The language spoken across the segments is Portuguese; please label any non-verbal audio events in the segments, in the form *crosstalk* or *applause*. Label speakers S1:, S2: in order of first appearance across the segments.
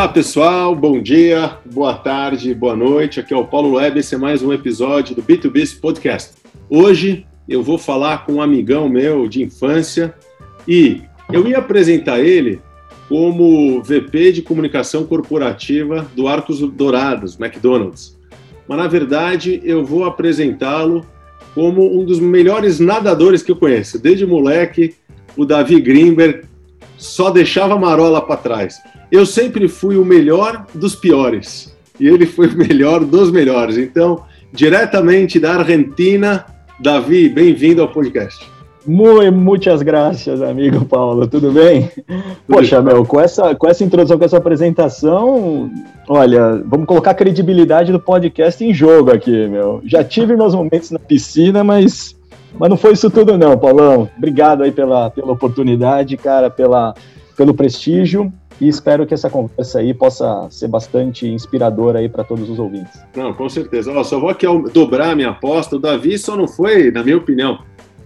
S1: Olá pessoal, bom dia, boa tarde, boa noite. Aqui é o Paulo Web, esse é mais um episódio do B2B Podcast. Hoje eu vou falar com um amigão meu de infância e eu ia apresentar ele como VP de comunicação corporativa do Arcos Dourados, McDonald's. Mas na verdade eu vou apresentá-lo como um dos melhores nadadores que eu conheço. Desde moleque, o Davi Grimberg só deixava marola para trás. Eu sempre fui o melhor dos piores e ele foi o melhor dos melhores. Então, diretamente da Argentina, Davi, bem-vindo ao podcast.
S2: Muito, muitas graças, amigo Paulo. Tudo bem? Poxa, meu, com essa, com essa introdução, com essa apresentação, olha, vamos colocar a credibilidade do podcast em jogo aqui, meu. Já tive meus momentos na piscina, mas, mas não foi isso tudo, não, Paulão. Obrigado aí pela, pela oportunidade, cara, pela, pelo prestígio e espero que essa conversa aí possa ser bastante inspiradora aí para todos os ouvintes.
S1: Não, com certeza. Só vou aqui dobrar minha aposta. O Davi só não foi, na minha opinião,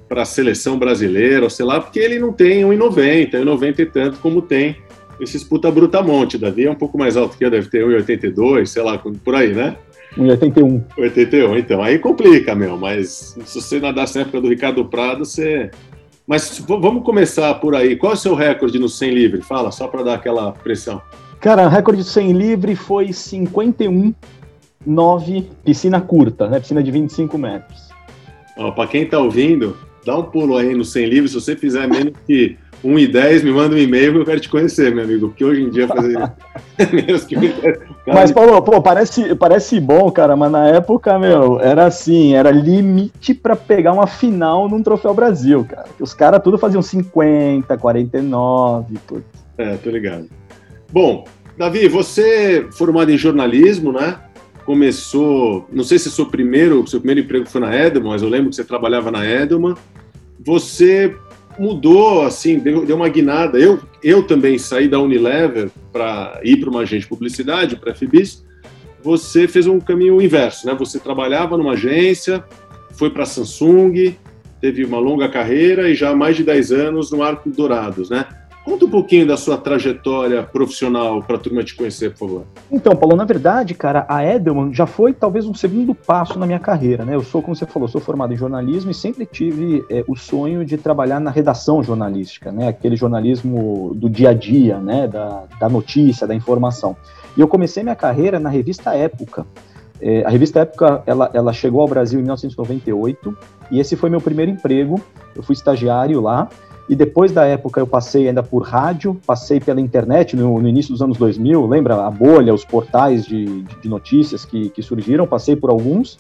S1: para a seleção brasileira, sei lá, porque ele não tem 1,90, 1,90 e tanto como tem esses puta brutamonte. Davi é um pouco mais alto que eu, deve ter 1,82, sei lá, por aí, né?
S2: 1,81.
S1: 81, então. Aí complica, meu, mas se você nadasse na época do Ricardo Prado, você. Mas vamos começar por aí. Qual é o seu recorde no 100 livre? Fala, só para dar aquela pressão.
S2: Cara, o recorde do 100 livre foi 51, 9, piscina curta, né? Piscina de 25 metros.
S1: Para quem está ouvindo, dá um pulo aí no 100 livros. Se você fizer menos que 1 e 10, me manda um e-mail que eu quero te conhecer, meu amigo. Porque hoje em dia fazer
S2: menos que Mas, Paulo, pô, parece, parece bom, cara, mas na época, meu, era assim, era limite para pegar uma final num Troféu Brasil, cara. Os caras tudo faziam 50, 49, putz.
S1: É, tô ligado. Bom, Davi, você formado em jornalismo, né? Começou, não sei se seu primeiro, seu primeiro emprego foi na Edelman, mas eu lembro que você trabalhava na Edelman você mudou, assim, deu, deu uma guinada. Eu, eu também saí da Unilever para ir para uma agência de publicidade, para a FIBIS. Você fez um caminho inverso, né? Você trabalhava numa agência, foi para a Samsung, teve uma longa carreira e já há mais de 10 anos no Arco Dourados, né? Conta um pouquinho da sua trajetória profissional para a turma te conhecer, por favor.
S2: Então, Paulo, na verdade, cara, a Edelman já foi talvez um segundo passo na minha carreira, né? Eu sou, como você falou, sou formado em jornalismo e sempre tive é, o sonho de trabalhar na redação jornalística, né? Aquele jornalismo do dia a dia, né? Da, da notícia, da informação. E eu comecei minha carreira na revista Época. É, a revista Época, ela, ela chegou ao Brasil em 1998 e esse foi meu primeiro emprego. Eu fui estagiário lá e depois da época eu passei ainda por rádio, passei pela internet no, no início dos anos 2000, lembra a bolha, os portais de, de notícias que, que, surgiram, passei por alguns.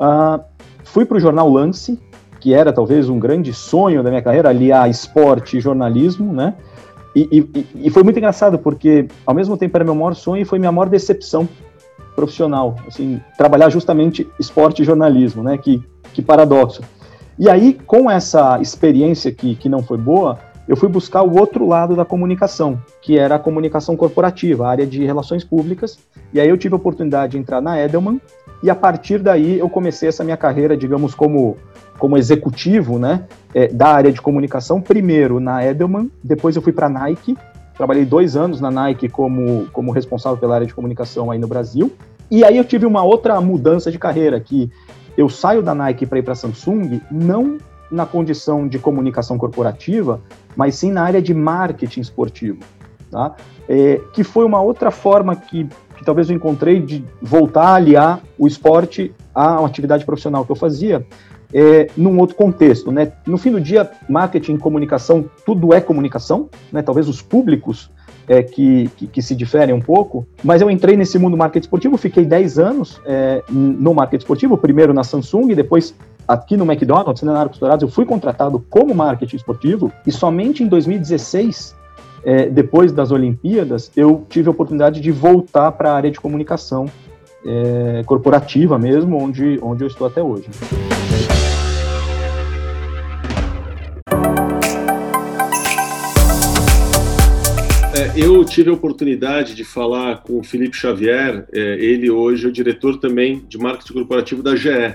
S2: Uh, fui para o jornal Lance, que era talvez um grande sonho da minha carreira, aliar esporte e jornalismo, né? E, e, e, foi muito engraçado, porque ao mesmo tempo era meu maior sonho e foi minha maior decepção profissional, assim, trabalhar justamente esporte e jornalismo, né? Que, que paradoxo. E aí, com essa experiência que, que não foi boa, eu fui buscar o outro lado da comunicação, que era a comunicação corporativa, a área de relações públicas. E aí eu tive a oportunidade de entrar na Edelman, e a partir daí eu comecei essa minha carreira, digamos, como, como executivo né, é, da área de comunicação, primeiro na Edelman, depois eu fui para a Nike, trabalhei dois anos na Nike como, como responsável pela área de comunicação aí no Brasil, e aí eu tive uma outra mudança de carreira, que eu saio da Nike para ir para a Samsung não na condição de comunicação corporativa, mas sim na área de marketing esportivo, tá? É, que foi uma outra forma que, que talvez eu encontrei de voltar a aliar o esporte à atividade profissional que eu fazia, é, num outro contexto, né? No fim do dia, marketing, comunicação, tudo é comunicação, né? Talvez os públicos é, que, que, que, se diferem um pouco, mas eu entrei nesse mundo marketing esportivo, fiquei 10 anos é, no marketing esportivo, primeiro na Samsung, depois aqui no McDonald's, né, na Arcos Dourados, eu fui contratado como marketing esportivo e somente em 2016, é, depois das Olimpíadas, eu tive a oportunidade de voltar para a área de comunicação é, corporativa mesmo, onde, onde eu estou até hoje.
S1: Eu tive a oportunidade de falar com o Felipe Xavier, é, ele hoje é o diretor também de marketing corporativo da GE,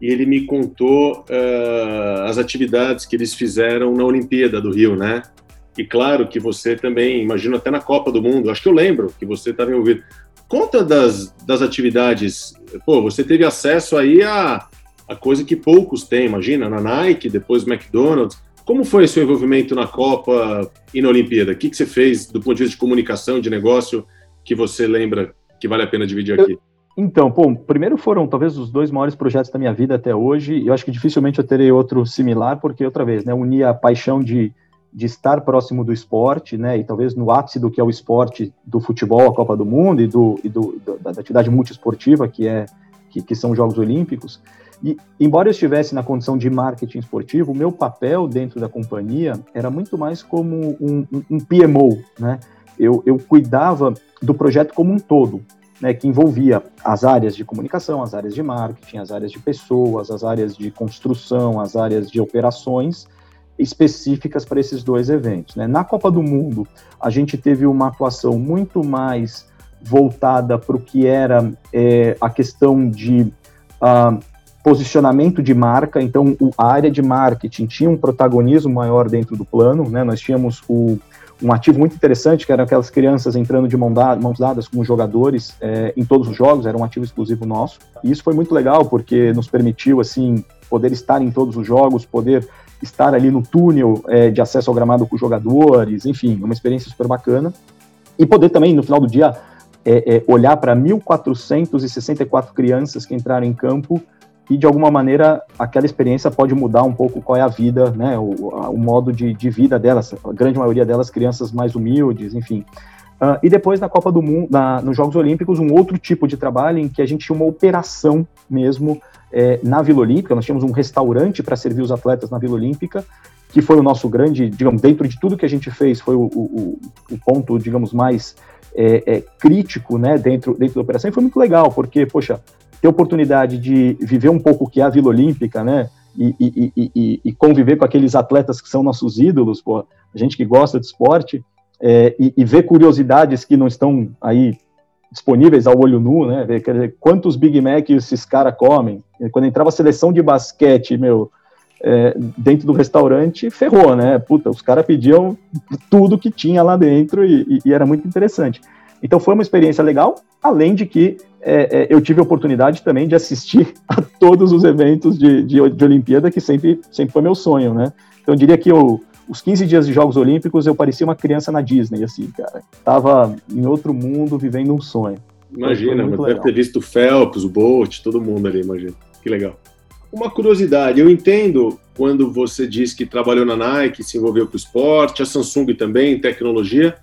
S1: e ele me contou uh, as atividades que eles fizeram na Olimpíada do Rio, né? e claro que você também, imagino até na Copa do Mundo, acho que eu lembro que você estava envolvido. Conta das, das atividades, pô, você teve acesso aí a, a coisa que poucos têm, imagina, na Nike, depois McDonald's. Como foi o seu envolvimento na Copa e na Olimpíada? O que, que você fez do ponto de vista de comunicação, de negócio, que você lembra que vale a pena dividir aqui?
S2: Então, bom, primeiro foram talvez os dois maiores projetos da minha vida até hoje. Eu acho que dificilmente eu terei outro similar, porque outra vez, né, unia a paixão de, de estar próximo do esporte, né, e talvez no ápice do que é o esporte do futebol, a Copa do Mundo e do, e do da, da, atividade multiesportiva que é que, que são os Jogos Olímpicos. E embora eu estivesse na condição de marketing esportivo, o meu papel dentro da companhia era muito mais como um, um, PMO, né? Eu, eu cuidava do projeto como um todo né, que envolvia as áreas de comunicação, as áreas de marketing, as áreas de pessoas, as áreas de construção, as áreas de operações específicas para esses dois eventos. Né? Na Copa do Mundo, a gente teve uma atuação muito mais voltada para o que era é, a questão de uh, posicionamento de marca, então a área de marketing tinha um protagonismo maior dentro do plano, né? nós tínhamos o um ativo muito interessante, que eram aquelas crianças entrando de mão dada, mãos dadas com os jogadores é, em todos os jogos, era um ativo exclusivo nosso. E isso foi muito legal, porque nos permitiu, assim, poder estar em todos os jogos, poder estar ali no túnel é, de acesso ao gramado com os jogadores, enfim, uma experiência super bacana. E poder também, no final do dia, é, é olhar para 1.464 crianças que entraram em campo e de alguma maneira aquela experiência pode mudar um pouco qual é a vida, né, o, o modo de, de, vida delas, a grande maioria delas crianças mais humildes, enfim. Uh, e depois na Copa do Mundo, na, nos Jogos Olímpicos, um outro tipo de trabalho em que a gente tinha uma operação mesmo é, na Vila Olímpica, nós tínhamos um restaurante para servir os atletas na Vila Olímpica, que foi o nosso grande, digamos, dentro de tudo que a gente fez, foi o, o, o ponto, digamos, mais é, é, crítico, né, dentro, dentro da operação, e foi muito legal, porque, poxa, ter oportunidade de viver um pouco o que é a Vila Olímpica, né? E, e, e, e, conviver com aqueles atletas que são nossos ídolos, pô, a gente que gosta de esporte, é, e, ver curiosidades que não estão aí disponíveis ao olho nu, né? Ver, quer dizer, quantos Big Mac esses caras comem. Quando entrava a seleção de basquete, meu, é, dentro do restaurante, ferrou, né? Puta, os caras pediam tudo que tinha lá dentro e, e, era muito interessante. Então foi uma experiência legal, além de que é, é, eu tive a oportunidade também de assistir *laughs* a todos os eventos de, de, de, Olimpíada, que sempre, sempre foi meu sonho, né? Então eu diria que eu, os 15 dias de Jogos Olímpicos eu parecia uma criança na Disney, assim, cara. Tava em outro mundo, vivendo um sonho.
S1: Imagina, mas deve ter visto o Phelps, o Bolt, todo mundo ali, imagina. Que legal. Uma curiosidade, eu entendo quando você diz que trabalhou na Nike, se envolveu com o esporte, a Samsung também, tecnologia,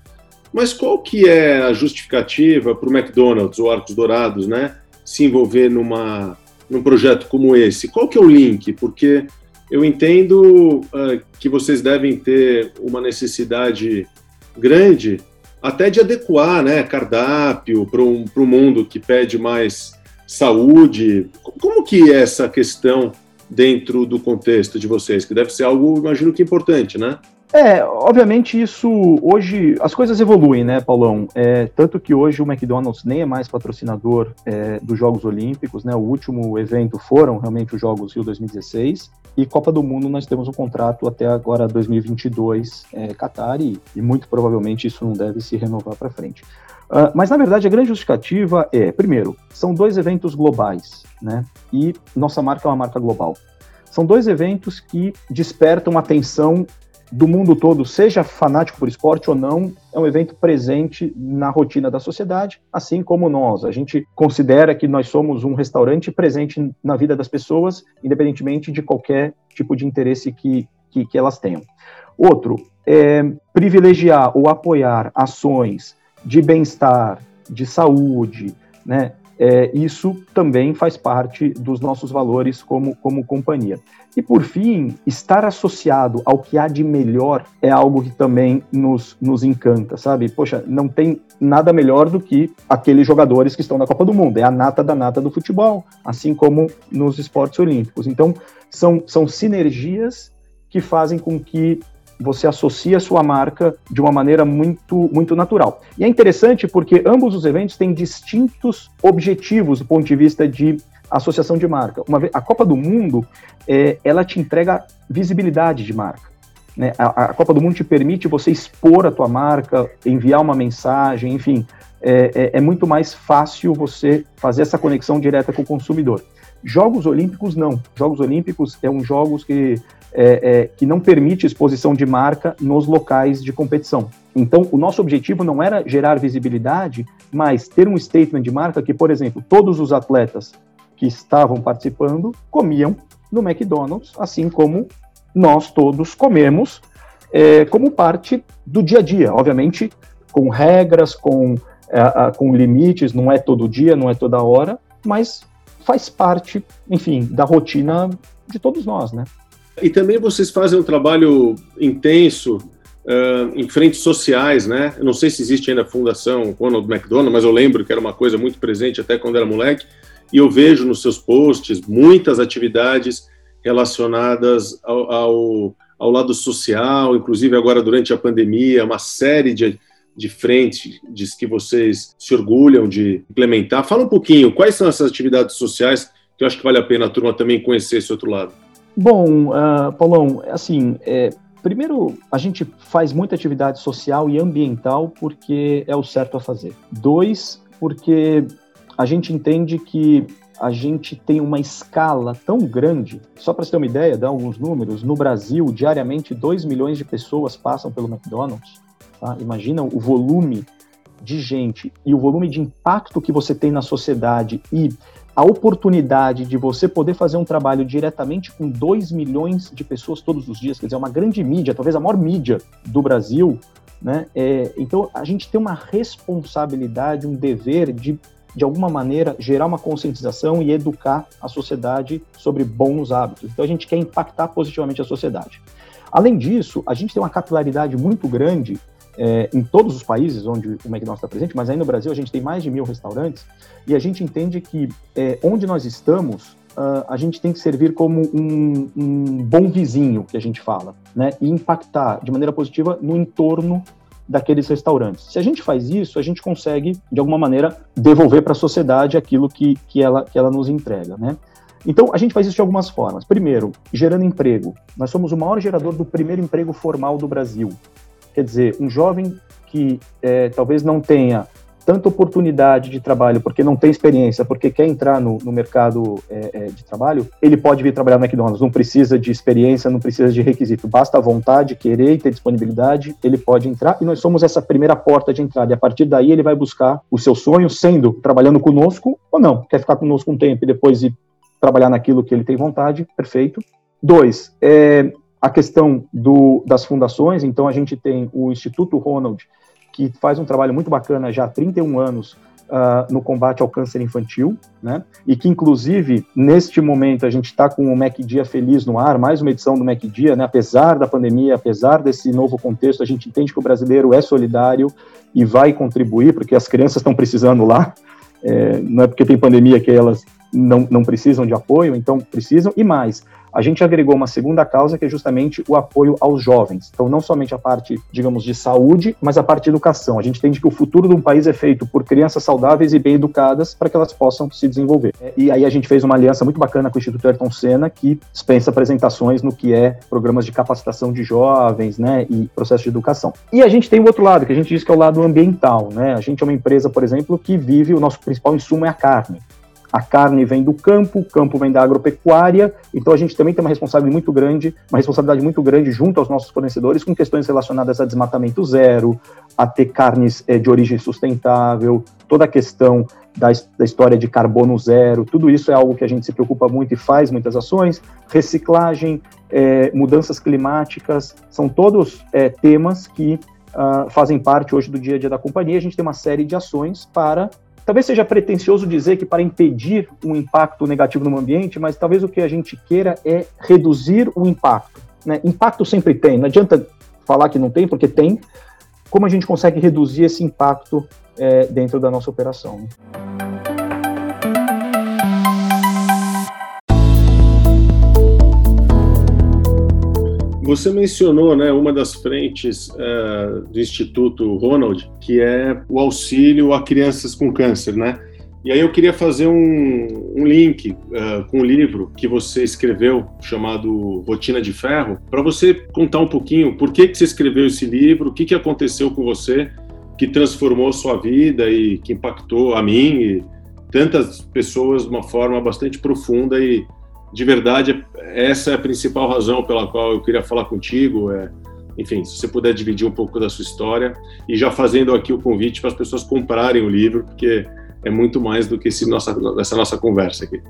S1: mas qual que é a justificativa para o McDonald's ou Arcos Dourados, né, se envolver numa, num projeto como esse? Qual que é o link? Porque eu entendo uh, que vocês devem ter uma necessidade grande até de adequar né, cardápio para um, um mundo que pede mais saúde. Como que é essa questão dentro do contexto de vocês? Que deve ser algo, imagino que importante, né?
S2: É, obviamente isso hoje as coisas evoluem, né, Paulão? É, tanto que hoje o McDonald's nem é mais patrocinador é, dos Jogos Olímpicos, né? O último evento foram realmente os Jogos Rio 2016 e Copa do Mundo nós temos um contrato até agora 2022 é, Qatar e, e muito provavelmente isso não deve se renovar para frente. Uh, mas na verdade a grande justificativa é, primeiro, são dois eventos globais, né? E nossa marca é uma marca global. São dois eventos que despertam atenção do mundo todo, seja fanático por esporte ou não, é um evento presente na rotina da sociedade, assim como nós. A gente considera que nós somos um restaurante presente na vida das pessoas, independentemente de qualquer tipo de interesse que, que, que elas tenham. Outro, é privilegiar ou apoiar ações de bem-estar, de saúde, né? É, isso também faz parte dos nossos valores como, como companhia. E por fim, estar associado ao que há de melhor é algo que também nos, nos encanta, sabe? Poxa, não tem nada melhor do que aqueles jogadores que estão na Copa do Mundo, é a nata da nata do futebol, assim como nos esportes olímpicos. Então, são, são sinergias que fazem com que você associe a sua marca de uma maneira muito, muito natural. E é interessante porque ambos os eventos têm distintos objetivos do ponto de vista de associação de marca. Uma a Copa do Mundo, é, ela te entrega visibilidade de marca. Né? A, a, Copa do Mundo te permite você expor a tua marca, enviar uma mensagem, enfim, é, é, é muito mais fácil você fazer essa conexão direta com o consumidor. Jogos Olímpicos não. Jogos Olímpicos é um jogos que, é, é, que não permite exposição de marca nos locais de competição. Então, o nosso objetivo não era gerar visibilidade, mas ter um statement de marca que, por exemplo, todos os atletas que estavam participando comiam no McDonald's, assim como nós todos comemos é, como parte do dia a dia. Obviamente, com regras, com, é, com limites, não é todo dia, não é toda hora, mas faz parte, enfim, da rotina de todos nós, né?
S1: E também vocês fazem um trabalho intenso uh, em frentes sociais, né? Eu não sei se existe ainda a Fundação Ronald McDonald, mas eu lembro que era uma coisa muito presente até quando era moleque, e eu vejo nos seus posts muitas atividades relacionadas ao, ao, ao lado social, inclusive agora durante a pandemia, uma série de, de frentes que vocês se orgulham de implementar. Fala um pouquinho, quais são essas atividades sociais que eu acho que vale a pena a turma também conhecer esse outro lado?
S2: Bom, uh, Paulão, assim, é, primeiro, a gente faz muita atividade social e ambiental porque é o certo a fazer. Dois, porque a gente entende que a gente tem uma escala tão grande. Só para você ter uma ideia, dar alguns números, no Brasil, diariamente, 2 milhões de pessoas passam pelo McDonald's. Tá? Imagina o volume de gente e o volume de impacto que você tem na sociedade e a oportunidade de você poder fazer um trabalho diretamente com 2 milhões de pessoas todos os dias, quer dizer, uma grande mídia, talvez a maior mídia do Brasil, né? É, então a gente tem uma responsabilidade, um dever de, de alguma maneira, gerar uma conscientização e educar a sociedade sobre bons hábitos. Então a gente quer impactar positivamente a sociedade. Além disso, a gente tem uma capilaridade muito grande é, em todos os países onde o McDonald's está presente, mas aí no Brasil a gente tem mais de mil restaurantes, e a gente entende que é, onde nós estamos, uh, a gente tem que servir como um, um, bom vizinho, que a gente fala, né, e impactar de maneira positiva no entorno daqueles restaurantes. Se a gente faz isso, a gente consegue, de alguma maneira, devolver para a sociedade aquilo que, que, ela, que ela nos entrega, né? Então, a gente faz isso de algumas formas. Primeiro, gerando emprego. Nós somos o maior gerador do primeiro emprego formal do Brasil. Quer dizer, um jovem que é, talvez não tenha tanta oportunidade de trabalho porque não tem experiência, porque quer entrar no, no mercado é, é, de trabalho, ele pode vir trabalhar no McDonald's. Não precisa de experiência, não precisa de requisito. Basta a vontade, querer e ter disponibilidade, ele pode entrar. E nós somos essa primeira porta de entrada. E a partir daí ele vai buscar o seu sonho, sendo trabalhando conosco ou não. Quer ficar conosco um tempo e depois ir trabalhar naquilo que ele tem vontade, perfeito. Dois, é, a questão do, das fundações, então a gente tem o Instituto Ronald, que faz um trabalho muito bacana já há 31 anos uh, no combate ao câncer infantil, né? E que, inclusive, neste momento, a gente está com o Mac Dia Feliz no ar, mais uma edição do Mac Dia, né? Apesar da pandemia, apesar desse novo contexto, a gente entende que o brasileiro é solidário e vai contribuir, porque as crianças estão precisando lá. É, não é porque tem pandemia que elas não, não precisam de apoio, então precisam, e mais a gente agregou uma segunda causa que é justamente o apoio aos jovens. Então, não somente a parte, digamos, de saúde, mas a parte de educação. A gente entende que o futuro de um país é feito por crianças saudáveis e bem educadas para que elas possam se desenvolver. E aí a gente fez uma aliança muito bacana com o Instituto Ayrton Senna, que dispensa apresentações no que é programas de capacitação de jovens, né, e processo de educação. E a gente tem o outro lado, que a gente diz que é o lado ambiental, né? A gente é uma empresa, por exemplo, que vive, o nosso principal insumo é a carne. A carne vem do campo, o campo vem da agropecuária, então a gente também tem uma responsabilidade muito grande, uma responsabilidade muito grande junto aos nossos fornecedores com questões relacionadas a desmatamento zero, a ter carnes é, de origem sustentável, toda a questão da, da, história de carbono zero, tudo isso é algo que a gente se preocupa muito e faz muitas ações. Reciclagem, é, mudanças climáticas, são todos é, temas que uh, fazem parte hoje do dia a dia da companhia. A gente tem uma série de ações para Talvez seja pretensioso dizer que para impedir um impacto negativo no ambiente, mas talvez o que a gente queira é reduzir o impacto. Né? Impacto sempre tem, não adianta falar que não tem, porque tem. Como a gente consegue reduzir esse impacto é, dentro da nossa operação? Né?
S1: Você mencionou né, uma das frentes uh, do Instituto Ronald, que é o auxílio a crianças com câncer, né? E aí eu queria fazer um, um link uh, com o um livro que você escreveu, chamado Rotina de Ferro, para você contar um pouquinho por que, que você escreveu esse livro, o que, que aconteceu com você que transformou sua vida e que impactou a mim e tantas pessoas de uma forma bastante profunda e de verdade essa é a principal razão pela qual eu queria falar contigo é enfim se você puder dividir um pouco da sua história e já fazendo aqui o convite para as pessoas comprarem o livro porque é muito mais do que esse nossa, essa nossa conversa aqui.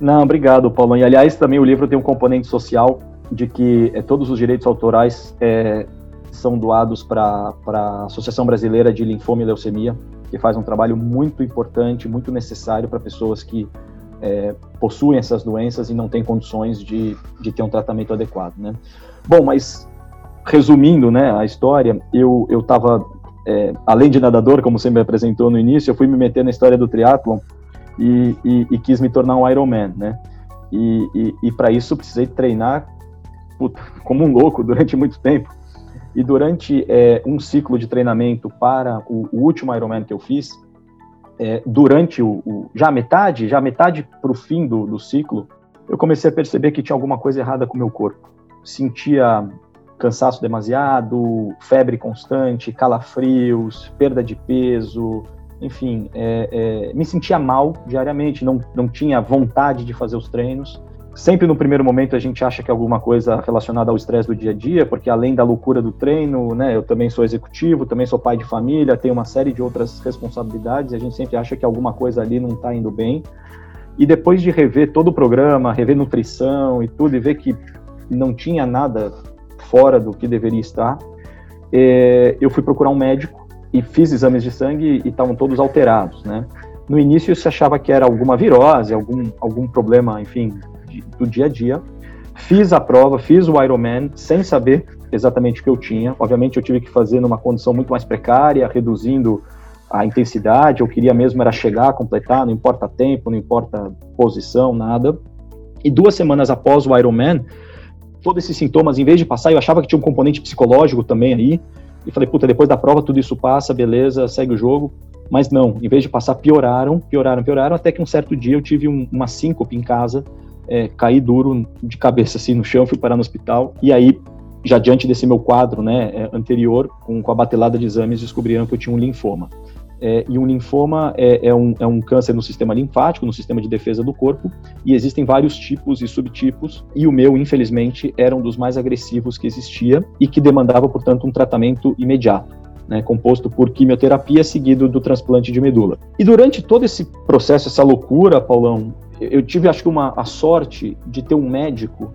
S2: Não, obrigado, Paulo. E aliás, também o livro tem um componente social de que é, todos os direitos autorais é, são doados para a Associação Brasileira de Linfoma e Leucemia, que faz um trabalho muito importante, muito necessário para pessoas que é, possuem essas doenças e não têm condições de, de ter um tratamento adequado, né? Bom, mas resumindo, né, a história, eu eu estava é, além de nadador, como você me apresentou no início, eu fui me meter na história do triatlon e, e, e quis me tornar um Ironman, né? E, e, e para isso precisei treinar puta, como um louco durante muito tempo. E durante é, um ciclo de treinamento para o, o último Ironman que eu fiz, é, durante o, o, já metade, já metade para o fim do, do ciclo, eu comecei a perceber que tinha alguma coisa errada com o meu corpo. Sentia cansaço demasiado, febre constante, calafrios, perda de peso, enfim, é, é, me sentia mal diariamente, não, não tinha vontade de fazer os treinos. Sempre no primeiro momento a gente acha que é alguma coisa relacionada ao estresse do dia a dia, porque além da loucura do treino, né, eu também sou executivo, também sou pai de família, tenho uma série de outras responsabilidades, e a gente sempre acha que alguma coisa ali não está indo bem. E depois de rever todo o programa, rever nutrição e tudo, e ver que não tinha nada fora do que deveria estar, é, eu fui procurar um médico e fiz exames de sangue e estavam todos alterados, né? No início se achava que era alguma virose, algum, algum problema, enfim, do dia a dia. Fiz a prova, fiz o Ironman sem saber exatamente o que eu tinha. Obviamente eu tive que fazer numa condição muito mais precária, reduzindo a intensidade. Eu queria mesmo era chegar, completar, não importa tempo, não importa posição, nada. E duas semanas após o Ironman, todos esses sintomas, em vez de passar, eu achava que tinha um componente psicológico também aí. E falei, puta, depois da prova tudo isso passa, beleza, segue o jogo. Mas não, em vez de passar, pioraram, pioraram, pioraram, até que um certo dia eu tive um, uma síncope em casa, é, caí duro de cabeça assim no chão, fui parar no hospital. E aí, já diante desse meu quadro né, é, anterior, com, com a batelada de exames, descobriram que eu tinha um linfoma. É, e um linfoma é, é, um, é um câncer no sistema linfático, no sistema de defesa do corpo, e existem vários tipos e subtipos, e o meu, infelizmente, era um dos mais agressivos que existia e que demandava, portanto, um tratamento imediato. Né, composto por quimioterapia seguido do transplante de medula. E durante todo esse processo, essa loucura, Paulão, eu tive, acho que, uma, a sorte de ter um médico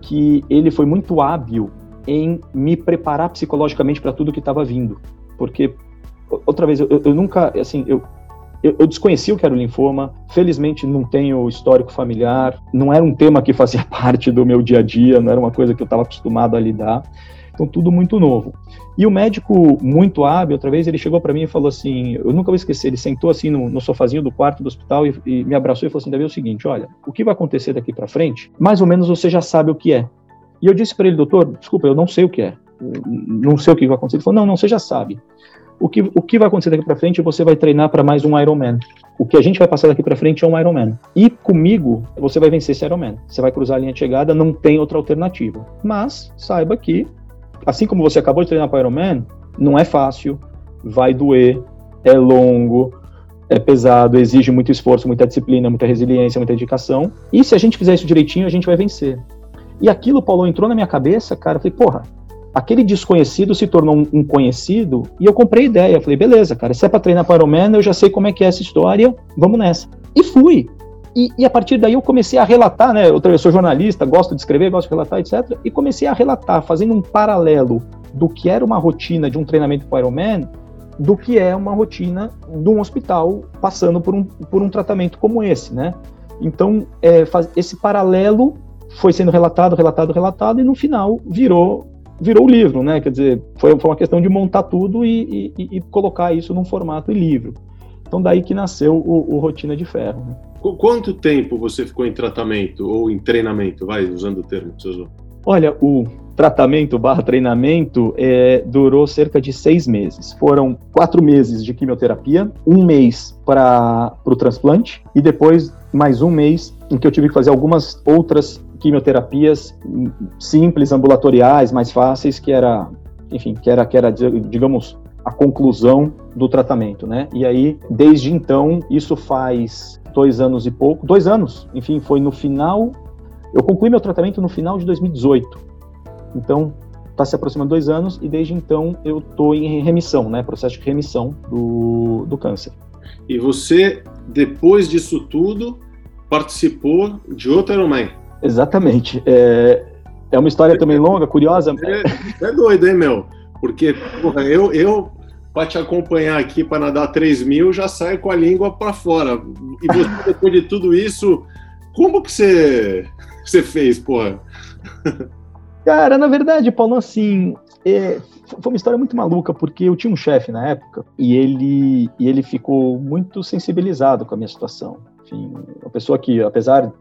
S2: que ele foi muito hábil em me preparar psicologicamente para tudo que estava vindo. Porque outra vez, eu, eu nunca, assim, eu, eu, eu, desconheci o que era o linfoma, felizmente não tenho histórico familiar, não era um tema que fazia *laughs* parte do meu dia a dia, não era uma coisa que eu estava acostumado a lidar, então tudo muito novo. E o médico, muito hábil, outra vez, ele chegou para mim e falou assim, eu nunca vou esquecer, ele sentou assim no, no sofazinho do quarto do hospital e, e, me abraçou e falou assim, Davi, é o seguinte, olha, o que vai acontecer daqui para frente, mais ou menos você já sabe o que é. E eu disse para ele, doutor, desculpa, eu não sei o que é, não sei o que vai acontecer. Ele falou, não, não, você já sabe o que, o que vai acontecer daqui para frente? Você vai treinar para mais um Ironman. O que a gente vai passar daqui para frente é um Ironman. E comigo, você vai vencer esse Ironman. Você vai cruzar a linha de chegada, não tem outra alternativa. Mas saiba que, assim como você acabou de treinar para Ironman, não é fácil, vai doer, é longo, é pesado, exige muito esforço, muita disciplina, muita resiliência, muita dedicação. E se a gente fizer isso direitinho, a gente vai vencer. E aquilo, Paulo, entrou na minha cabeça, cara. Eu falei, porra, aquele desconhecido se tornou um, conhecido e eu comprei ideia. Falei, beleza, cara, se é para treinar para o Man, eu já sei como é que é essa história, vamos nessa. E fui. E, e, a partir daí eu comecei a relatar, né? Eu, eu sou jornalista, gosto de escrever, gosto de relatar, etc. E comecei a relatar, fazendo um paralelo do que era uma rotina de um treinamento para Ironman do que é uma rotina de um hospital passando por um, por um tratamento como esse, né? Então, é, faz, esse paralelo foi sendo relatado, relatado, relatado, e no final virou virou o livro, né? Quer dizer, foi, foi uma questão de montar tudo e, e, e, colocar isso num formato de livro. Então, daí que nasceu o, o Rotina de Ferro. Né?
S1: Quanto tempo você ficou em tratamento ou em treinamento, vai, usando o termo que você usou?
S2: Olha, o, tratamento barra treinamento é, durou cerca de seis meses. Foram quatro meses de quimioterapia, um mês para o transplante e depois mais um mês em que eu tive que fazer algumas outras quimioterapias simples, ambulatoriais, mais fáceis, que era, enfim, que era, que era digamos, a conclusão do tratamento, né? E aí, desde então, isso faz dois anos e pouco, dois anos, enfim, foi no final, eu concluí meu tratamento no final de 2018. Então, está se aproximando dois anos e desde então eu estou em remissão, né? Processo de remissão do, do câncer.
S1: E você, depois disso tudo, participou de outro Ironman?
S2: Exatamente. É, é uma história também longa, curiosa.
S1: É, é doido, hein, meu? Porque porra, eu, eu para te acompanhar aqui para nadar 3 mil, já saio com a língua para fora. E você, *laughs* depois de tudo isso, como que você, você fez, porra?
S2: Cara, na verdade, Paulo, assim, é, foi uma história muito maluca, porque eu tinha um chefe na época e ele, e ele ficou muito sensibilizado com a minha situação. Enfim, uma pessoa que, apesar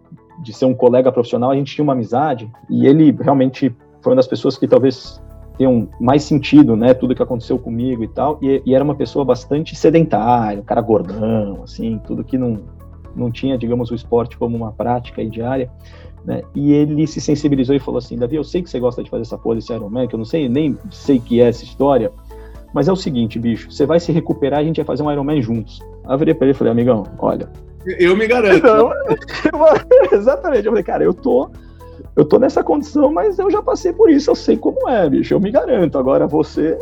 S2: de ser um colega profissional, a gente tinha uma amizade e ele realmente foi uma das pessoas que talvez tenham mais sentido, né, tudo que aconteceu comigo e tal, e, e era uma pessoa bastante sedentária, um cara gordão, assim, tudo que não, não tinha, digamos, o esporte como uma prática diária. Né? E ele se sensibilizou e falou assim: Davi, eu sei que você gosta de fazer essa porra desse Ironman, que eu não sei nem sei que é essa história, mas é o seguinte, bicho, você vai se recuperar e a gente vai fazer um Ironman juntos. Aí eu virei pra ele e falei: amigão, olha.
S1: Eu me garanto. Então, *laughs*
S2: exatamente. Eu falei, cara, eu tô. Eu tô nessa condição, mas eu já passei por isso, eu sei como é, bicho, eu me garanto. Agora você.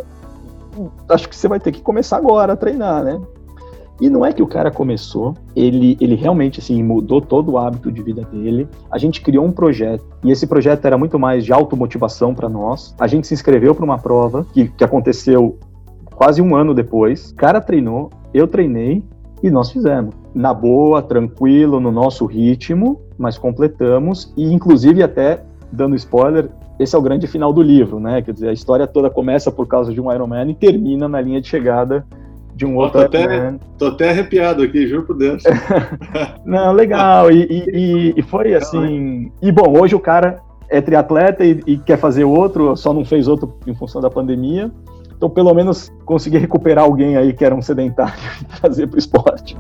S2: Acho que você vai ter que começar agora a treinar, né? E não é que o cara começou, ele, ele realmente assim, mudou todo o hábito de vida dele. A gente criou um projeto, e esse projeto era muito mais de automotivação para nós. A gente se inscreveu para uma prova que, que aconteceu quase um ano depois. O cara treinou, eu treinei e nós fizemos. Na boa, tranquilo, no nosso ritmo, mas completamos e inclusive até dando spoiler, esse é o grande final do livro, né? Quer dizer, a história toda começa por causa de um Iron Man e termina na linha de chegada de um outro.
S1: Tô até, tô até arrepiado aqui, juro por Deus. *laughs*
S2: Não, legal. E, e, e foi legal, assim. E bom, hoje o cara é triatleta e, e, quer fazer outro, só não fez outro em função da pandemia. Então, pelo menos, consegui recuperar alguém aí que era um sedentário *laughs* e trazer para o esporte.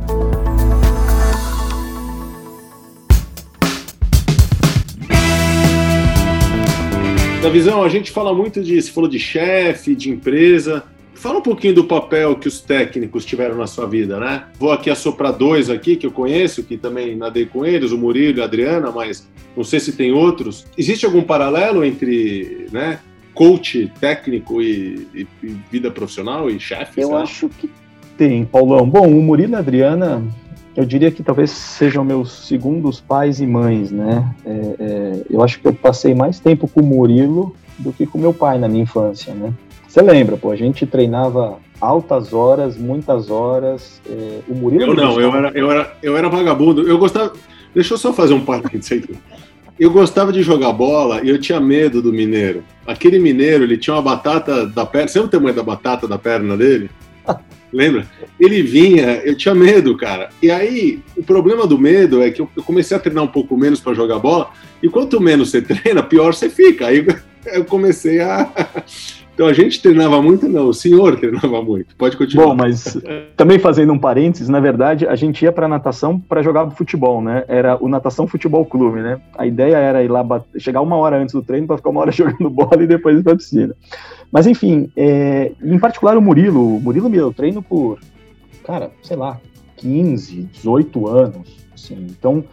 S1: Na visão, a gente fala muito de, você falou de chefe, de empresa, Fala um pouquinho do papel que os técnicos tiveram na sua vida, né? Vou aqui assoprar dois aqui que eu conheço, que também nadei com eles, o Murilo e a Adriana, mas não sei se tem outros. Existe algum paralelo entre, né, coach técnico e, e, e vida profissional e chefe?
S2: Eu acho que tem, Paulão. Bom, o Murilo e a Adriana, eu diria que talvez sejam meus segundos pais e mães, né? É, é, eu acho que eu passei mais tempo com o Murilo do que com meu pai na minha infância, né? Você lembra, pô, a gente treinava altas horas, muitas horas. É, o Murilo.
S1: Eu não, eu era, eu, era, eu era vagabundo. Eu gostava. Deixa eu só fazer um parênteses aqui. Eu gostava de jogar bola e eu tinha medo do mineiro. Aquele mineiro, ele tinha uma batata da perna. Você lembra o tamanho da batata da perna dele? *laughs* Lembra? Ele vinha, eu tinha medo, cara. E aí, o problema do medo é que eu comecei a treinar um pouco menos para jogar bola, e quanto menos você *laughs* treina, pior você fica. Aí *laughs* eu comecei a, então a gente treinava muito, não, o senhor treinava muito. Pode continuar.
S2: Bom, mas *laughs* também fazendo um parênteses, na verdade, a gente ia para natação para jogar futebol, né? Era o Natação Futebol Clube, né? A ideia era ir lá chegar uma hora antes do treino para ficar uma hora *laughs* jogando bola e depois ir para piscina. Mas enfim, é, em particular o Murilo, o Murilo me deu treino por, cara, sei lá, 15, 18 anos, assim. Então,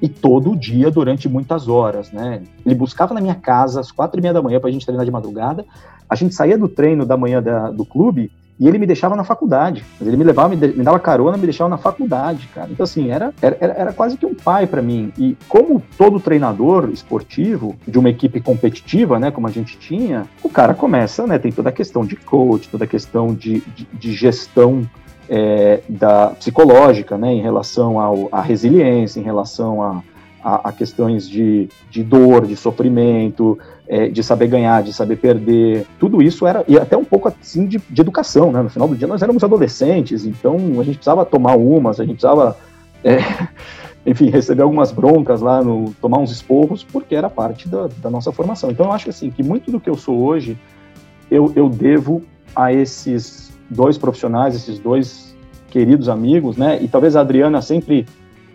S2: e todo dia durante muitas horas, né? Ele buscava na minha casa às quatro e meia da manhã para a gente treinar de madrugada a gente saía do treino da manhã da, do clube e ele me deixava na faculdade. Ele me levava, me, me dava carona, me deixava na faculdade, cara. Então, assim, era, era, era quase que um pai para mim. E como todo treinador esportivo de uma equipe competitiva, né, como a gente tinha, o cara começa, né, tem toda a questão de coach, toda a questão de, de, de gestão é, da psicológica, né, em relação ao, à resiliência, em relação a, a, a questões de, de dor, de sofrimento, é, de saber ganhar, de saber perder, tudo isso era, e até um pouco assim de, de, educação, né? No final do dia nós éramos adolescentes, então a gente precisava tomar umas, a gente precisava é, *laughs* enfim, receber algumas broncas lá, no, tomar uns esporros, porque era parte da, da nossa formação. Então eu acho assim, que muito do que eu sou hoje, eu, eu devo a esses dois profissionais, esses dois queridos amigos, né? E talvez a Adriana sempre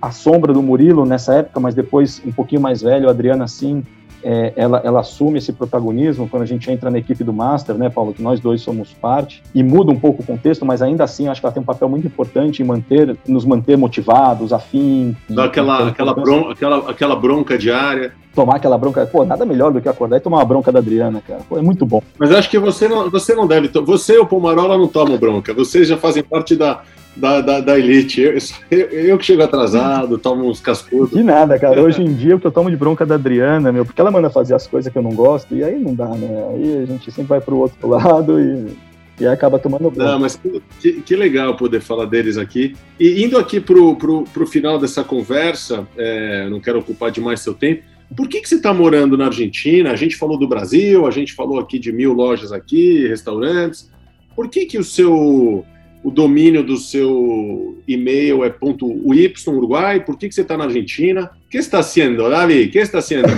S2: a sombra do Murilo nessa época, mas depois um pouquinho mais velho, a Adriana sim é, ela, ela assume esse protagonismo quando a gente entra na equipe do Master, né, Paulo, que nós dois somos parte, e muda um pouco o contexto, mas ainda assim acho que ela tem um papel muito importante em manter, nos manter motivados, afim.
S1: Dá aquela, aquela, bronca, aquela, aquela bronca diária.
S2: Tomar aquela bronca, pô, nada melhor do que acordar e tomar uma bronca da Adriana, cara. Pô, é muito bom.
S1: Mas acho que você não, você não deve. Você e o Pomarola não tomam bronca. Vocês já fazem parte da, da, da, da elite. Eu, eu, eu, que chego atrasado, tomo uns cascudos.
S2: De nada, cara. Hoje em dia o que eu tomo de bronca da Adriana, meu, porque ela manda fazer as coisas que eu não gosto, e aí não dá, né? Aí a gente sempre vai pro outro lado e, e acaba tomando bronca.
S1: Não, mas que, que legal poder falar deles aqui. E indo aqui pro, pro, pro final dessa conversa, é, não quero ocupar demais seu tempo, por que, que você está morando na Argentina? A gente falou do Brasil, a gente falou aqui de mil lojas aqui, restaurantes. Por que, que o seu o domínio do seu e-mail é ponto .uy, Uruguai, por que, que você está na Argentina? O que está sendo, Davi? O que está sendo?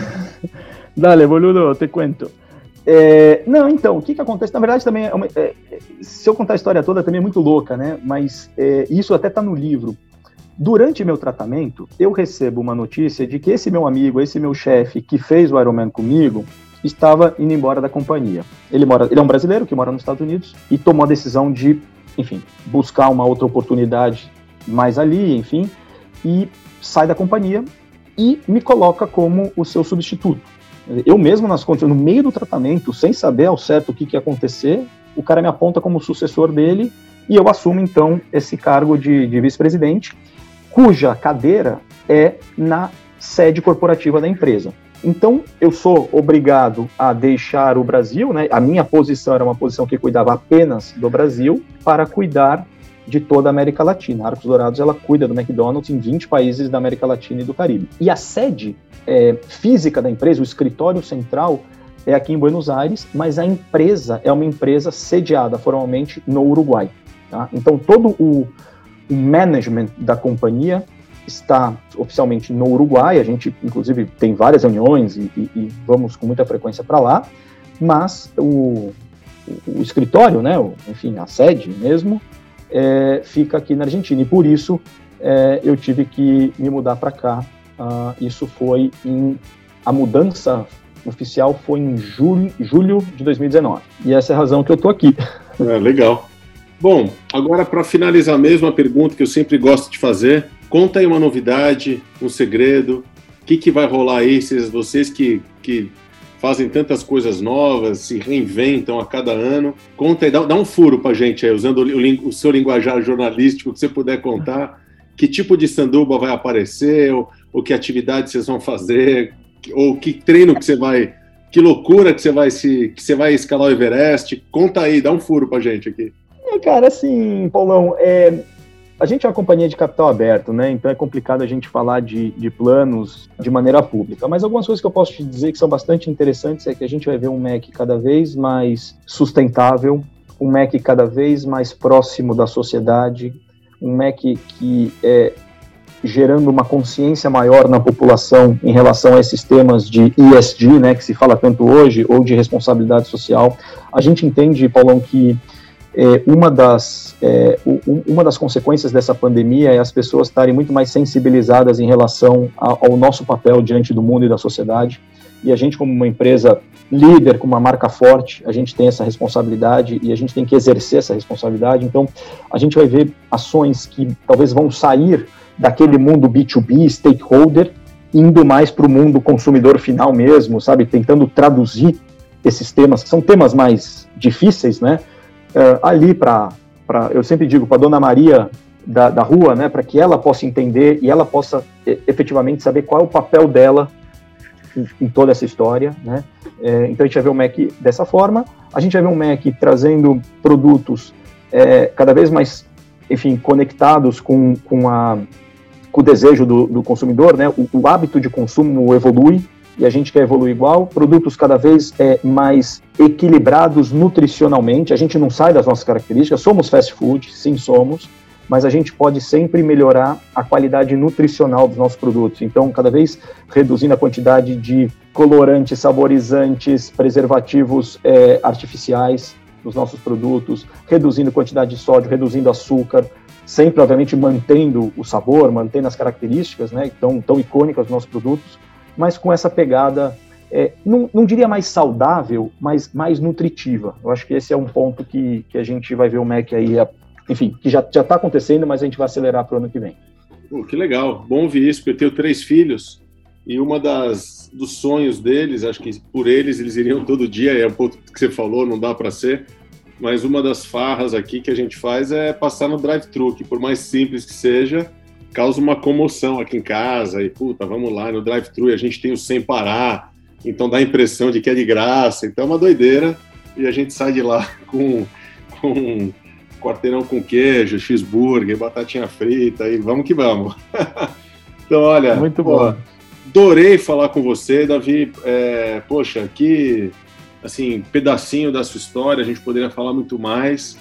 S1: *laughs*
S2: Dale, boludo, te cuento. É, não, então, o que, que acontece? Na verdade, também, é uma, é, se eu contar a história toda, também é muito louca, né? Mas é, isso até está no livro. Durante meu tratamento, eu recebo uma notícia de que esse meu amigo, esse meu chefe que fez o Ironman comigo, estava indo embora da companhia. Ele, mora, ele é um brasileiro que mora nos Estados Unidos e tomou a decisão de enfim, buscar uma outra oportunidade mais ali, enfim, e sai da companhia e me coloca como o seu substituto. Eu mesmo, nas contas, no meio do tratamento, sem saber ao certo o que, que ia acontecer, o cara me aponta como sucessor dele e eu assumo então esse cargo de, de vice-presidente, cuja cadeira é na sede corporativa da empresa. Então, eu sou obrigado a deixar o Brasil, né? A minha posição era uma posição que cuidava apenas do Brasil, para cuidar de toda a América Latina. A Arcos Dourados ela cuida do McDonald's em 20 países da América Latina e do Caribe. E a sede é, física da empresa, o escritório central, é aqui em Buenos Aires, mas a empresa é uma empresa sediada formalmente no Uruguai. Tá? Então todo o, o management da companhia está oficialmente no Uruguai, a gente inclusive tem várias reuniões e, e, e vamos com muita frequência para lá, mas o, o, escritório, né, o, enfim, a sede mesmo, é, fica aqui na Argentina e por isso é, eu tive que me mudar para cá. Uh, isso foi em a mudança oficial foi em julho, julho de 2019 e essa é a razão que eu estou aqui.
S1: É, legal. Bom, agora para finalizar mesmo a pergunta que eu sempre gosto de fazer, Conta aí uma novidade, um segredo. O que, que vai rolar aí? Vocês, vocês que, que fazem tantas coisas novas, se reinventam a cada ano. Conta aí, dá, dá um furo pra gente aí, usando o, o, seu linguajar jornalístico que você puder contar. Que tipo de sanduba vai aparecer, ou, ou que atividade vocês vão fazer, ou que treino que você vai. Que loucura que você vai se. que você vai escalar o Everest. Conta aí, dá um furo pra gente aqui.
S2: É, cara, assim, Paulão, é, a gente é uma companhia de capital aberto, né? Então é complicado a gente falar de, de planos de maneira pública. Mas algumas coisas que eu posso te dizer que são bastante interessantes é que a gente vai ver um MEC cada vez mais sustentável, um MEC cada vez mais próximo da sociedade, um MEC que é gerando uma consciência maior na população em relação a esses temas de ESG, né, que se fala tanto hoje, ou de responsabilidade social. A gente entende, Paulão, que é, uma, das, é, uma das consequências dessa pandemia é as pessoas estarem muito mais sensibilizadas em relação ao nosso papel diante do mundo e da sociedade. E a gente, como uma empresa líder, com uma marca forte, a gente tem essa responsabilidade e a gente tem que exercer essa responsabilidade. Então, a gente vai ver ações que talvez vão sair daquele mundo B2B, stakeholder, indo mais para o mundo consumidor final mesmo, sabe? Tentando traduzir esses temas, que são temas mais difíceis, né? Uh, ali para, eu sempre digo, para Dona Maria da, da rua, né, para que ela possa entender e ela possa efetivamente saber qual é o papel dela em, em toda essa história, né? É, então a gente vai ver o MEC dessa forma, a gente vai ver um MEC trazendo produtos é, cada vez mais, enfim, conectados com, com, a, com o desejo do, do consumidor, né? O, o hábito de consumo evolui, e a gente quer evoluir igual, produtos cada vez é, mais equilibrados nutricionalmente, a gente não sai das nossas características, somos fast food, sim somos, mas a gente pode sempre melhorar a qualidade nutricional dos nossos produtos. Então, cada vez reduzindo a quantidade de colorantes, saborizantes, preservativos é, artificiais nos nossos produtos, reduzindo a quantidade de sódio, reduzindo açúcar, sempre, obviamente, mantendo o sabor, mantendo as características né, tão, tão icônicas dos nossos produtos, mas com essa pegada, é, não, não, diria mais saudável, mas mais nutritiva. Eu acho que esse é um ponto que, que a gente vai ver o MEC aí enfim, que já está acontecendo, mas a gente vai acelerar para o ano que vem.
S1: Pô, que legal, bom ouvir isso, porque eu tenho três filhos e uma das dos sonhos deles, acho que por eles eles iriam todo dia, é um pouco que você falou, não dá para ser, mas uma das farras aqui que a gente faz é passar no drive-thru, por mais simples que seja, causa uma comoção aqui em casa, e puta, vamos lá no drive-thru, a gente tem o sem parar, então dá a impressão de que é de graça, então é uma doideira, e a gente sai de lá *laughs* com, com quarteirão com queijo, cheeseburger, batatinha frita e vamos que vamos. *laughs* então, olha.
S2: Muito bom.
S1: Adorei falar com você, Davi. É, poxa, que assim, pedacinho da sua história, a gente poderia falar muito mais,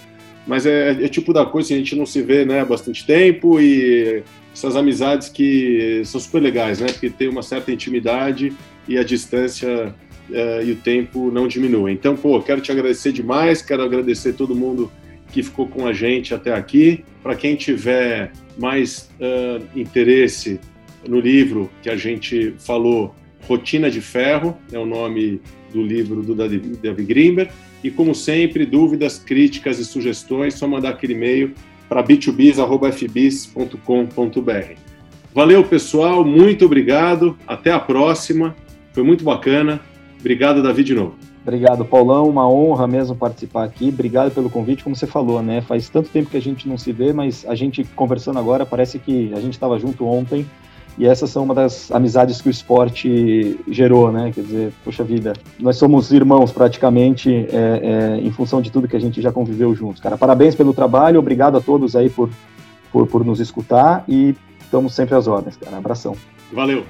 S1: mas é, é tipo da coisa que a gente não se vê né, há bastante tempo e essas amizades que são super legais, né? Porque tem uma certa intimidade e a distância é, e o tempo não diminuem. Então, pô, quero te agradecer demais, quero agradecer todo mundo que ficou com a gente até aqui. Para quem tiver mais uh, interesse no livro que a gente falou, Rotina de Ferro, é o nome do livro do David Grimber. E como sempre, dúvidas, críticas e sugestões, só mandar aquele e-mail para b2bis.fbis.com.br. Valeu, pessoal, muito obrigado, até a próxima, foi muito bacana. Obrigado, Davi, de novo.
S2: Obrigado, Paulão. Uma honra mesmo participar aqui. Obrigado pelo convite. Como você falou, né? Faz tanto tempo que a gente não se vê, mas a gente conversando agora parece que a gente estava junto ontem. E essas são uma das amizades que o esporte gerou, né? Quer dizer, poxa vida, nós somos irmãos praticamente é, é, em função de tudo que a gente já conviveu juntos. Cara, parabéns pelo trabalho. Obrigado a todos aí por, por, por nos escutar e estamos sempre às ordens, cara. Abração.
S1: Valeu.